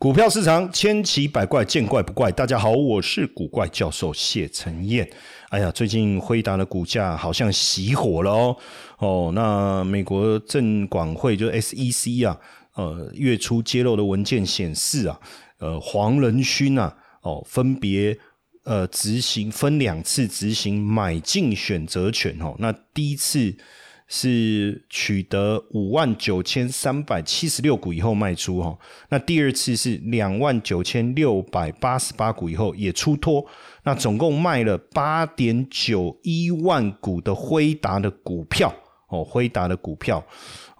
股票市场千奇百怪，见怪不怪。大家好，我是古怪教授谢承彦。哎呀，最近辉达的股价好像熄火了哦。哦，那美国证管会就 SEC 啊，呃，月初揭露的文件显示啊，呃，黄仁勋啊，哦，分别呃执行分两次执行买进选择权哦。那第一次。是取得五万九千三百七十六股以后卖出哈，那第二次是两万九千六百八十八股以后也出脱，那总共卖了八点九一万股的辉达的股票哦，辉达的股票。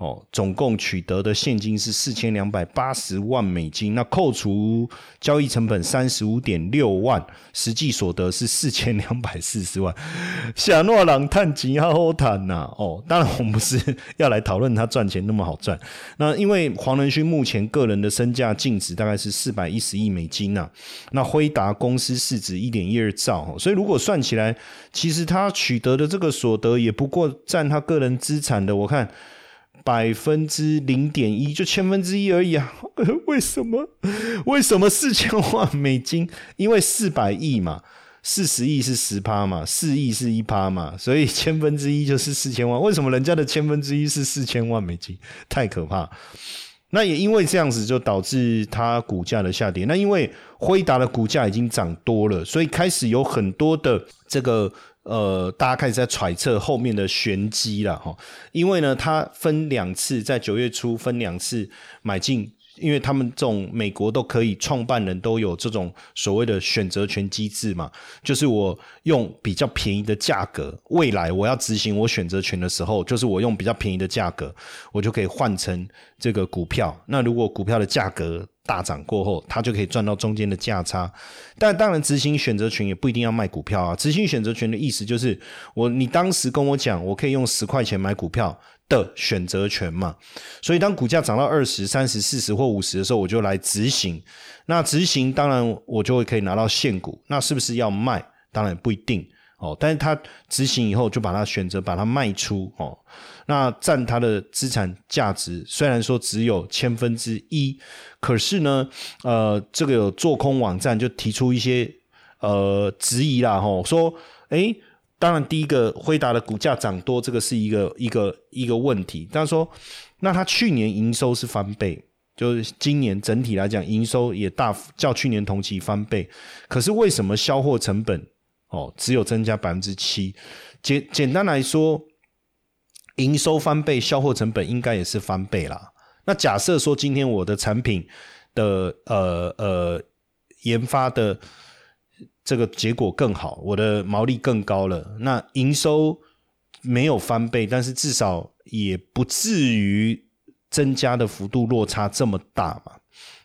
哦，总共取得的现金是四千两百八十万美金，那扣除交易成本三十五点六万，实际所得是四千两百四十万。夏诺朗探吉哈后谈呐，哦，当然我们不是要来讨论他赚钱那么好赚。那因为黄仁勋目前个人的身价净值大概是四百一十亿美金呐，那辉达公司市值一点一二兆，所以如果算起来，其实他取得的这个所得也不过占他个人资产的，我看。百分之零点一，就千分之一而已啊！为什么？为什么四千万美金？因为四百亿嘛，四十亿是十趴嘛，四亿是一趴嘛，所以千分之一就是四千万。为什么人家的千分之一是四千万美金？太可怕！那也因为这样子，就导致它股价的下跌。那因为辉达的股价已经涨多了，所以开始有很多的这个。呃，大家开始在揣测后面的玄机了哈，因为呢，它分两次，在九月初分两次买进，因为他们这种美国都可以，创办人都有这种所谓的选择权机制嘛，就是我用比较便宜的价格，未来我要执行我选择权的时候，就是我用比较便宜的价格，我就可以换成这个股票。那如果股票的价格，大涨过后，他就可以赚到中间的价差。但当然，执行选择权也不一定要卖股票啊。执行选择权的意思就是，我你当时跟我讲，我可以用十块钱买股票的选择权嘛。所以，当股价涨到二十三、十、四十或五十的时候，我就来执行。那执行，当然我就会可以拿到现股。那是不是要卖？当然不一定。哦，但是他执行以后就把它选择把它卖出哦，那占他的资产价值虽然说只有千分之一，可是呢，呃，这个有做空网站就提出一些呃质疑啦，吼，说，诶，当然第一个辉达的股价涨多，这个是一个一个一个问题，但是说，那他去年营收是翻倍，就是今年整体来讲营收也大较去年同期翻倍，可是为什么销货成本？哦，只有增加百分之七。简简单来说，营收翻倍，销货成本应该也是翻倍啦。那假设说今天我的产品的呃呃研发的这个结果更好，我的毛利更高了，那营收没有翻倍，但是至少也不至于增加的幅度落差这么大嘛。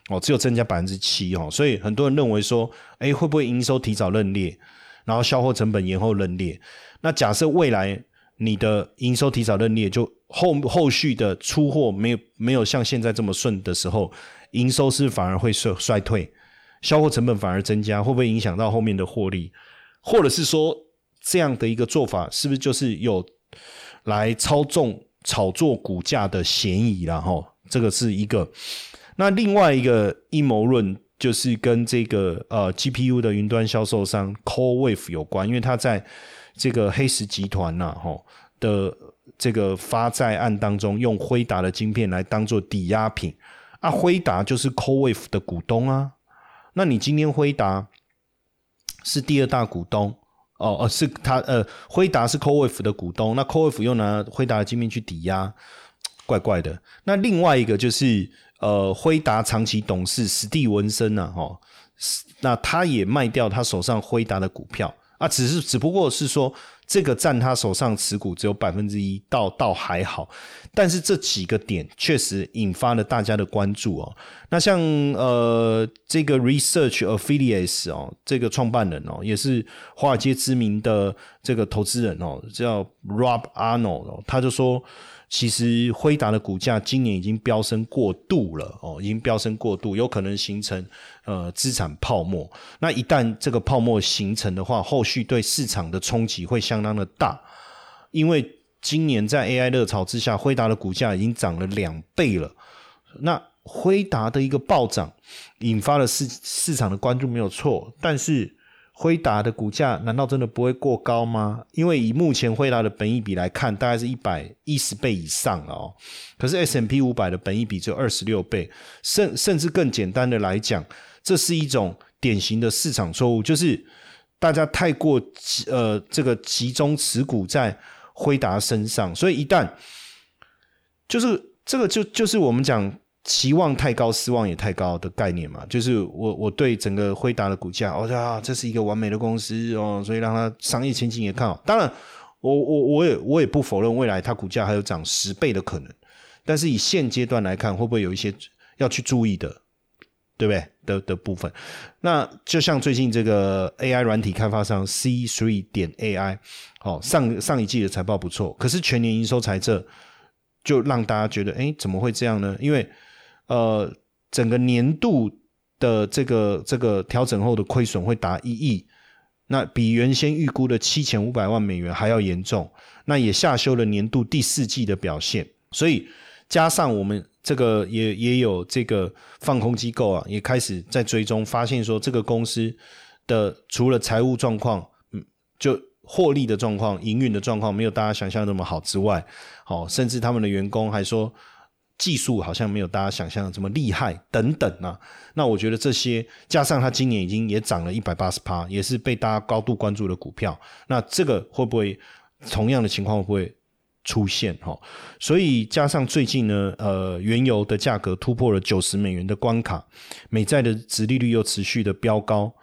哦，只有增加百分之七哦，所以很多人认为说，哎，会不会营收提早认列？然后销货成本延后认列，那假设未来你的营收提早认列，就后后续的出货没有没有像现在这么顺的时候，营收是反而会衰衰退，销货成本反而增加，会不会影响到后面的获利？或者是说这样的一个做法，是不是就是有来操纵炒作股价的嫌疑了？哈，这个是一个。那另外一个阴谋论。就是跟这个呃 GPU 的云端销售商 CoreWave 有关，因为他在这个黑石集团呐，吼的这个发债案当中，用辉达的晶片来当做抵押品啊，辉达就是 CoreWave 的股东啊，那你今天辉达是第二大股东哦哦，是他呃，辉达是 CoreWave 的股东，那 CoreWave 又拿辉达的晶片去抵押，怪怪的。那另外一个就是。呃，辉达长期董事史蒂文森呐，哈，那他也卖掉他手上辉达的股票啊，只是只不过是说这个占他手上持股只有百分之一，倒倒还好，但是这几个点确实引发了大家的关注哦。那像呃这个 Research Affiliates 哦，这个创办人哦，也是华尔街知名的这个投资人哦，叫 Rob Arnold，他就说。其实辉达的股价今年已经飙升过度了哦，已经飙升过度，有可能形成呃资产泡沫。那一旦这个泡沫形成的话，后续对市场的冲击会相当的大。因为今年在 AI 热潮之下，辉达的股价已经涨了两倍了。那辉达的一个暴涨，引发了市市场的关注，没有错。但是辉达的股价难道真的不会过高吗？因为以目前辉达的本益比来看，大概是一百一十倍以上了哦。可是 S M P 五百的本益比只有二十六倍，甚甚至更简单的来讲，这是一种典型的市场错误，就是大家太过集呃这个集中持股在辉达身上，所以一旦就是这个就就是我们讲期望太高，失望也太高的概念嘛。就是我我对整个辉达的股价，我说啊，这是一个完美的公司哦，所以让它商业前景也看好。当然，我我我也我也不否认未来它股价还有涨十倍的可能。但是以现阶段来看，会不会有一些要去注意的，对不对？的的部分，那就像最近这个 AI 软体开发商 C Three 点 AI，哦，上上一季的财报不错，可是全年营收财政。就让大家觉得，哎，怎么会这样呢？因为，呃，整个年度的这个这个调整后的亏损会达一亿，那比原先预估的七千五百万美元还要严重。那也下修了年度第四季的表现，所以加上我们这个也也有这个放空机构啊，也开始在追踪，发现说这个公司的除了财务状况，嗯，就。获利的状况、营运的状况没有大家想象那么好之外，好，甚至他们的员工还说技术好像没有大家想象的这么厉害等等啊。那我觉得这些加上它今年已经也涨了一百八十趴，也是被大家高度关注的股票。那这个会不会同样的情况会不会出现？哈，所以加上最近呢，呃，原油的价格突破了九十美元的关卡，美债的殖利率又持续的飙高，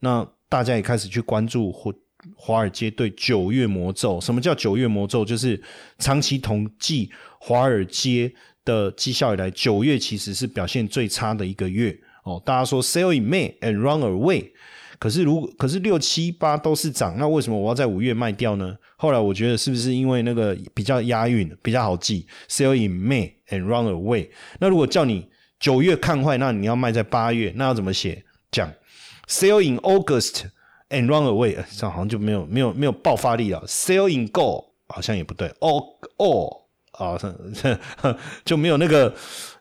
那大家也开始去关注或。华尔街对九月魔咒，什么叫九月魔咒？就是长期统计华尔街的绩效以来，九月其实是表现最差的一个月哦。大家说 sell in May and run away，可是如可是六七八都是涨，那为什么我要在五月卖掉呢？后来我觉得是不是因为那个比较押韵，比较好记，sell in May and run away。那如果叫你九月看坏，那你要卖在八月，那要怎么写？讲 sell in August。And run away，这样好像就没有没有没有爆发力了。Sell in go 好像也不对。哦哦啊，就没有那个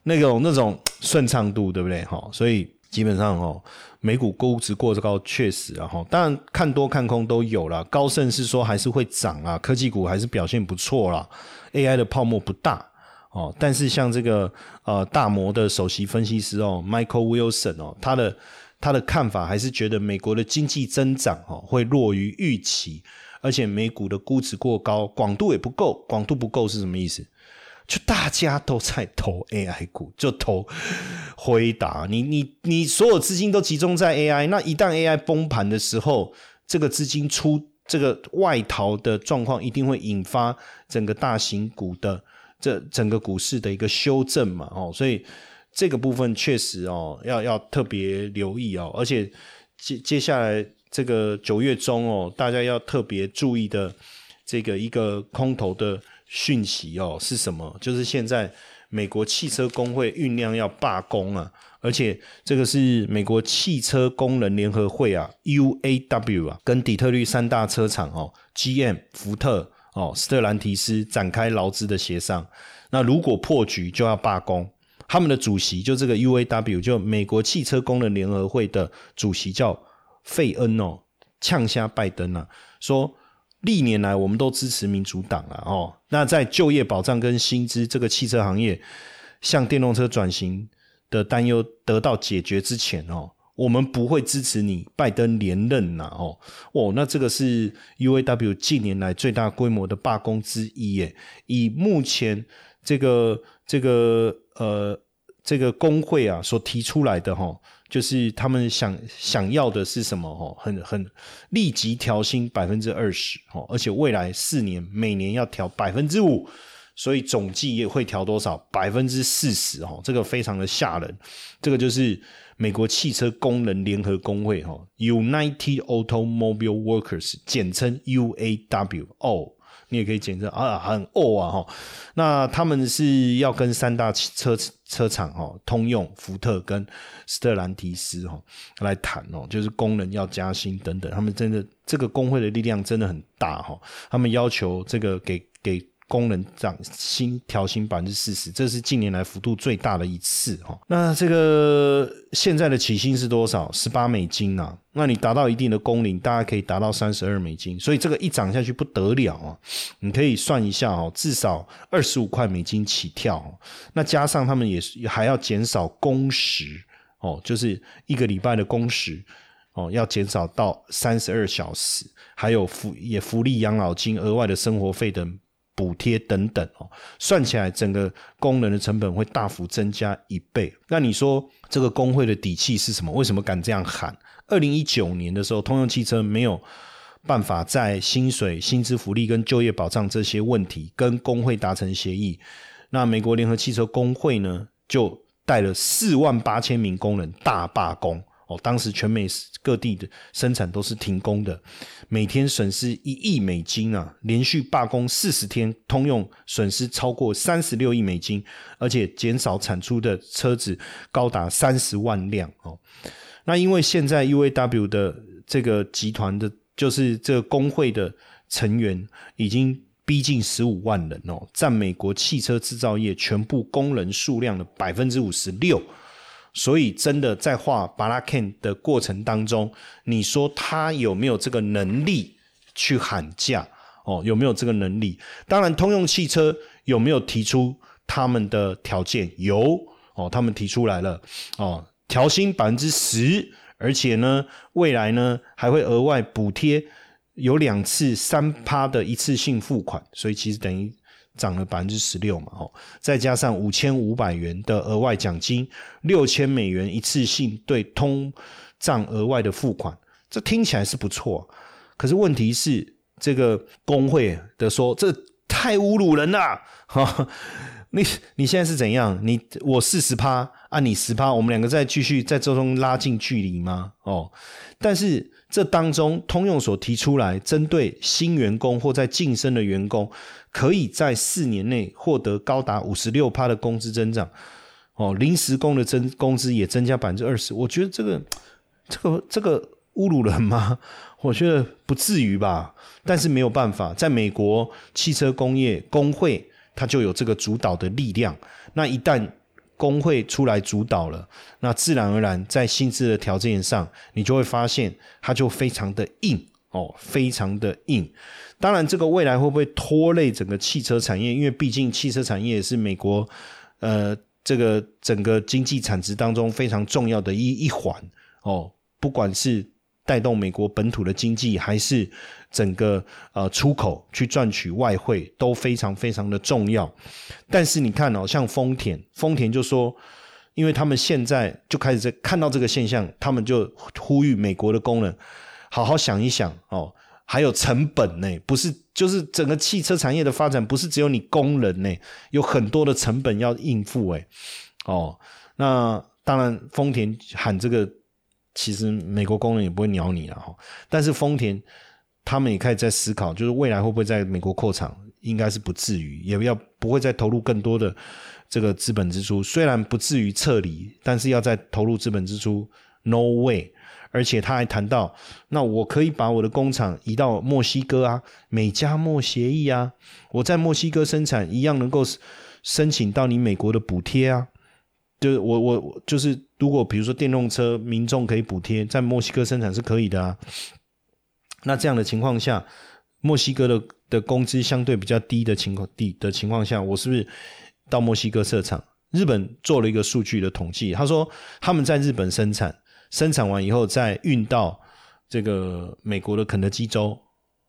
那种那种顺畅度，对不对？哈，所以基本上哦，美股估值过高，确实啊哈。当然看多看空都有了。高盛是说还是会涨啊，科技股还是表现不错啦。AI 的泡沫不大哦，但是像这个呃大摩的首席分析师哦，Michael Wilson 哦，他的。他的看法还是觉得美国的经济增长哦会弱于预期，而且美股的估值过高，广度也不够。广度不够是什么意思？就大家都在投 AI 股，就投辉达。你你你所有资金都集中在 AI，那一旦 AI 崩盘的时候，这个资金出这个外逃的状况，一定会引发整个大型股的这整个股市的一个修正嘛？哦，所以。这个部分确实哦，要要特别留意哦，而且接接下来这个九月中哦，大家要特别注意的这个一个空头的讯息哦是什么？就是现在美国汽车工会酝酿要罢工啊，而且这个是美国汽车工人联合会啊 （UAW） 啊，跟底特律三大车厂哦 （GM）、福特、哦斯特兰提斯展开劳资的协商。那如果破局，就要罢工。他们的主席就这个 UAW，就美国汽车工人联合会的主席叫费恩哦，呛下拜登啊，说历年来我们都支持民主党啊哦，那在就业保障跟薪资这个汽车行业向电动车转型的担忧得到解决之前哦，我们不会支持你拜登连任呐哦哦，那这个是 UAW 近年来最大规模的罢工之一耶，以目前这个这个。呃，这个工会啊所提出来的哈，就是他们想想要的是什么哈？很很立即调薪百分之二十哈，而且未来四年每年要调百分之五，所以总计也会调多少？百分之四十哈，这个非常的吓人。这个就是美国汽车工人联合工会哈，United Automobile Workers，简称 UAW 哦。你也可以检测啊，很哦啊哈，那他们是要跟三大车车厂哈，通用、福特跟斯特兰提斯哈来谈哦，就是工人要加薪等等，他们真的这个工会的力量真的很大哈，他们要求这个给给工人涨薪调薪百分之四十，这是近年来幅度最大的一次哈。那这个现在的起薪是多少？十八美金啊。那你达到一定的工龄，大概可以达到三十二美金。所以这个一涨下去不得了啊！你可以算一下哦，至少二十五块美金起跳。那加上他们也是还要减少工时哦，就是一个礼拜的工时哦，要减少到三十二小时，还有福也福利养老金、额外的生活费等。补贴等等哦，算起来整个工人的成本会大幅增加一倍。那你说这个工会的底气是什么？为什么敢这样喊？二零一九年的时候，通用汽车没有办法在薪水、薪资福利跟就业保障这些问题跟工会达成协议，那美国联合汽车工会呢，就带了四万八千名工人大罢工。哦，当时全美各地的生产都是停工的，每天损失一亿美金啊！连续罢工四十天，通用损失超过三十六亿美金，而且减少产出的车子高达三十万辆哦。那因为现在 UAW 的这个集团的，就是这个工会的成员已经逼近十五万人哦，占美国汽车制造业全部工人数量的百分之五十六。所以，真的在画巴拉 Ken 的过程当中，你说他有没有这个能力去喊价？哦，有没有这个能力？当然，通用汽车有没有提出他们的条件？有哦，他们提出来了哦，调薪百分之十，而且呢，未来呢还会额外补贴有两次三趴的一次性付款，所以其实等于。涨了百分之十六嘛，哦，再加上五千五百元的额外奖金，六千美元一次性对通胀额外的付款，这听起来是不错。可是问题是，这个工会的说，这太侮辱人了，哈！你你现在是怎样？你我四十趴啊，你十趴，我们两个再继续在这中拉近距离吗？哦，但是这当中通用所提出来，针对新员工或在晋升的员工。可以在四年内获得高达五十六趴的工资增长，哦，临时工的增工资也增加百分之二十。我觉得这个、这个、这个侮辱人吗？我觉得不至于吧。但是没有办法，在美国汽车工业工会它就有这个主导的力量。那一旦工会出来主导了，那自然而然在薪资的条件上，你就会发现它就非常的硬哦，非常的硬。当然，这个未来会不会拖累整个汽车产业？因为毕竟汽车产业是美国，呃，这个整个经济产值当中非常重要的一一环哦。不管是带动美国本土的经济，还是整个呃出口去赚取外汇，都非常非常的重要。但是你看哦，像丰田，丰田就说，因为他们现在就开始在看到这个现象，他们就呼吁美国的工人好好想一想哦。还有成本呢，不是就是整个汽车产业的发展，不是只有你工人呢，有很多的成本要应付哎。哦，那当然，丰田喊这个，其实美国工人也不会鸟你了哈。但是丰田他们也开始在思考，就是未来会不会在美国扩厂，应该是不至于，也要不会再投入更多的这个资本支出。虽然不至于撤离，但是要再投入资本支出，no way。而且他还谈到，那我可以把我的工厂移到墨西哥啊，美加墨协议啊，我在墨西哥生产一样能够申请到你美国的补贴啊。就是我我就是如果比如说电动车民众可以补贴，在墨西哥生产是可以的啊。那这样的情况下，墨西哥的的工资相对比较低的情况低的情况下，我是不是到墨西哥设厂？日本做了一个数据的统计，他说他们在日本生产。生产完以后再运到这个美国的肯德基州，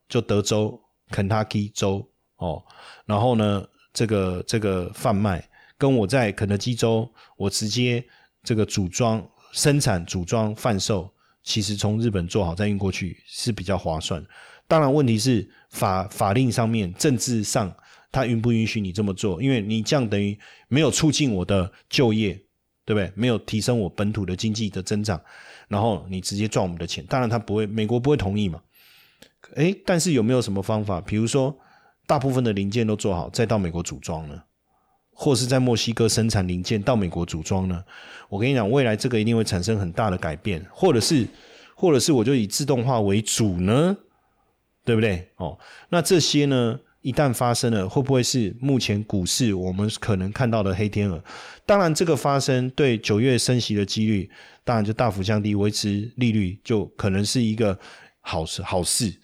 就德州肯塔基州哦，然后呢，这个这个贩卖跟我在肯德基州我直接这个组装生产组装贩售，其实从日本做好再运过去是比较划算。当然，问题是法法令上面、政治上，他允不允许你这么做？因为你这样等于没有促进我的就业。对不对？没有提升我本土的经济的增长，然后你直接赚我们的钱，当然他不会，美国不会同意嘛。诶，但是有没有什么方法？比如说，大部分的零件都做好，再到美国组装呢？或是在墨西哥生产零件到美国组装呢？我跟你讲，未来这个一定会产生很大的改变，或者是，或者是我就以自动化为主呢？对不对？哦，那这些呢，一旦发生了，会不会是目前股市我们可能看到的黑天鹅？当然，这个发生对九月升息的几率，当然就大幅降低，维持利率就可能是一个好事好事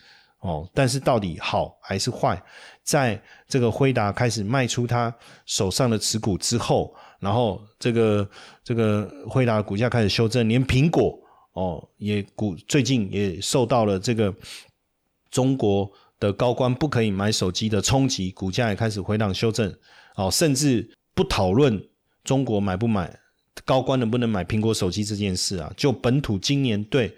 哦。但是到底好还是坏，在这个辉达开始卖出他手上的持股之后，然后这个这个辉达股价开始修正，连苹果哦也股最近也受到了这个中国。的高官不可以买手机的冲击，股价也开始回档修正，哦，甚至不讨论中国买不买，高官能不能买苹果手机这件事啊？就本土今年对，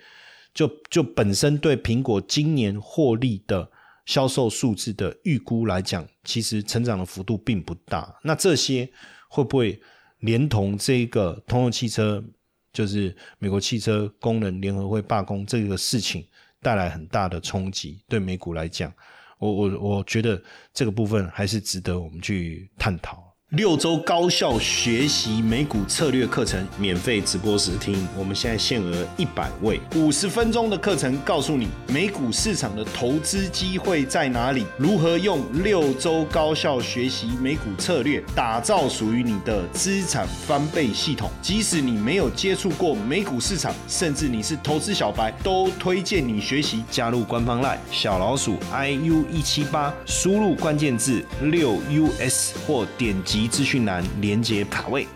就就本身对苹果今年获利的销售数字的预估来讲，其实成长的幅度并不大。那这些会不会连同这个通用汽车，就是美国汽车工人联合会罢工这个事情？带来很大的冲击，对美股来讲，我我我觉得这个部分还是值得我们去探讨。六周高效学习美股策略课程免费直播时听，我们现在限额一百位，五十分钟的课程，告诉你美股市场的投资机会在哪里，如何用六周高效学习美股策略，打造属于你的资产翻倍系统。即使你没有接触过美股市场，甚至你是投资小白，都推荐你学习。加入官方 Line 小老鼠 iu 一七八，输入关键字六 us 或点击。及资讯栏连接卡位。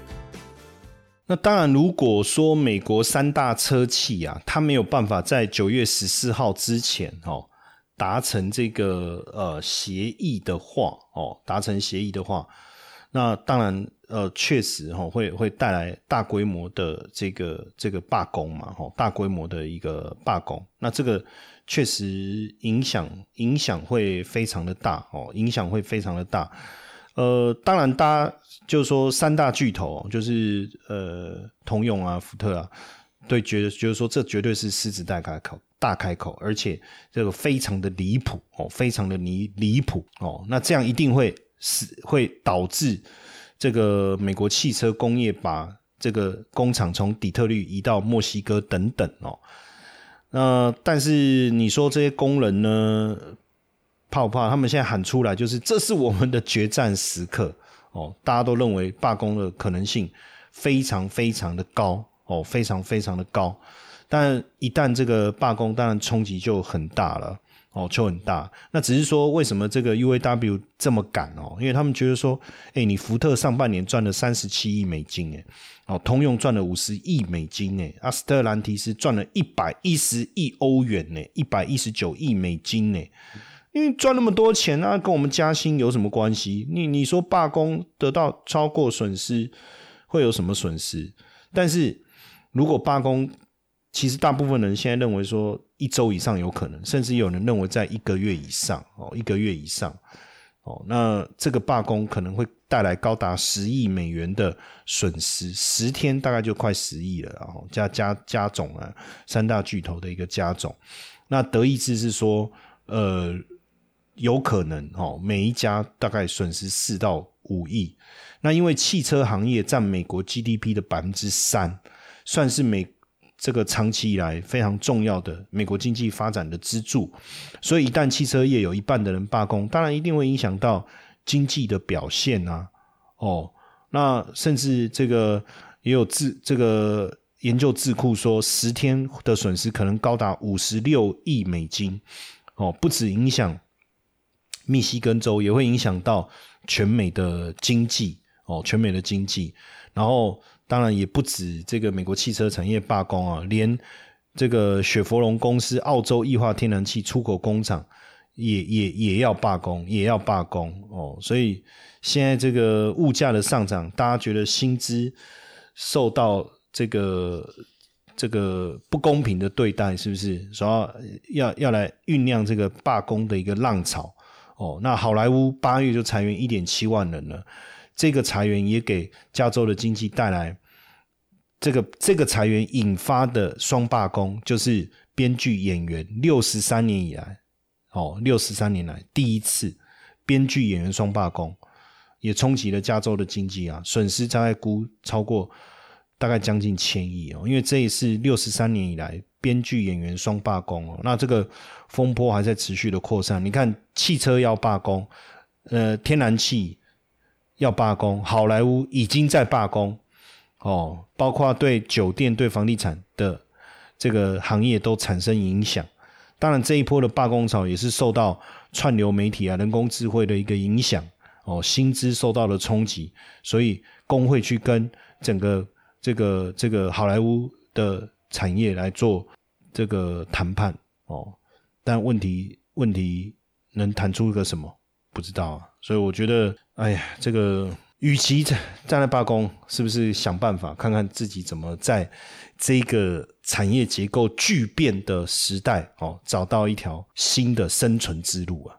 那当然，如果说美国三大车企啊，它没有办法在九月十四号之前哦达成这个呃协议的话哦，达成协议的话，那当然呃确实哈会会带来大规模的这个这个罢工嘛哈，大规模的一个罢工。那这个确实影响影响会非常的大哦，影响会非常的大。呃，当然，大家就是说三大巨头，就是呃，通用啊、福特啊，对，觉得觉得说这绝对是狮子大开口，大开口，而且这个非常的离谱哦，非常的离离谱哦，那这样一定会是会导致这个美国汽车工业把这个工厂从底特律移到墨西哥等等哦，那但是你说这些工人呢？怕不怕？他们现在喊出来，就是这是我们的决战时刻哦！大家都认为罢工的可能性非常非常的高哦，非常非常的高。但一旦这个罢工，当然冲击就很大了哦，就很大。那只是说，为什么这个 UAW 这么赶哦？因为他们觉得说，哎，你福特上半年赚了三十七亿美金，哎，哦，通用赚了五十亿美金，哎，阿斯特兰提斯赚了一百一十亿欧元，呢，一百一十九亿美金，呢。因为赚那么多钱，那跟我们加薪有什么关系？你你说罢工得到超过损失，会有什么损失？但是如果罢工，其实大部分人现在认为说一周以上有可能，甚至有人认为在一个月以上哦，一个月以上哦，那这个罢工可能会带来高达十亿美元的损失，十天大概就快十亿了，然后加加加总啊，三大巨头的一个加总。那德意志是说，呃。有可能哦，每一家大概损失四到五亿。那因为汽车行业占美国 GDP 的百分之三，算是美这个长期以来非常重要的美国经济发展的支柱。所以一旦汽车业有一半的人罢工，当然一定会影响到经济的表现啊。哦，那甚至这个也有智这个研究智库说，十天的损失可能高达五十六亿美金。哦，不止影响。密西根州也会影响到全美的经济哦，全美的经济。然后当然也不止这个美国汽车产业罢工啊，连这个雪佛龙公司澳洲液化天然气出口工厂也也也要罢工，也要罢工哦。所以现在这个物价的上涨，大家觉得薪资受到这个这个不公平的对待，是不是？主要要要来酝酿这个罢工的一个浪潮。哦，那好莱坞八月就裁员一点七万人了，这个裁员也给加州的经济带来这个这个裁员引发的双罢工，就是编剧演员六十三年以来，哦，六十三年来第一次编剧演员双罢工，也冲击了加州的经济啊，损失大概估超过大概将近千亿哦，因为这也是六十三年以来编剧演员双罢工哦。那这个风波还在持续的扩散。你看，汽车要罢工，呃，天然气要罢工，好莱坞已经在罢工哦，包括对酒店、对房地产的这个行业都产生影响。当然，这一波的罢工潮也是受到串流媒体啊、人工智慧的一个影响哦，薪资受到了冲击，所以工会去跟整个这个这个好莱坞的产业来做这个谈判哦。但问题问题能谈出一个什么？不知道啊。所以我觉得，哎呀，这个与其站站在罢工，是不是想办法看看自己怎么在？这个产业结构巨变的时代，哦，找到一条新的生存之路啊！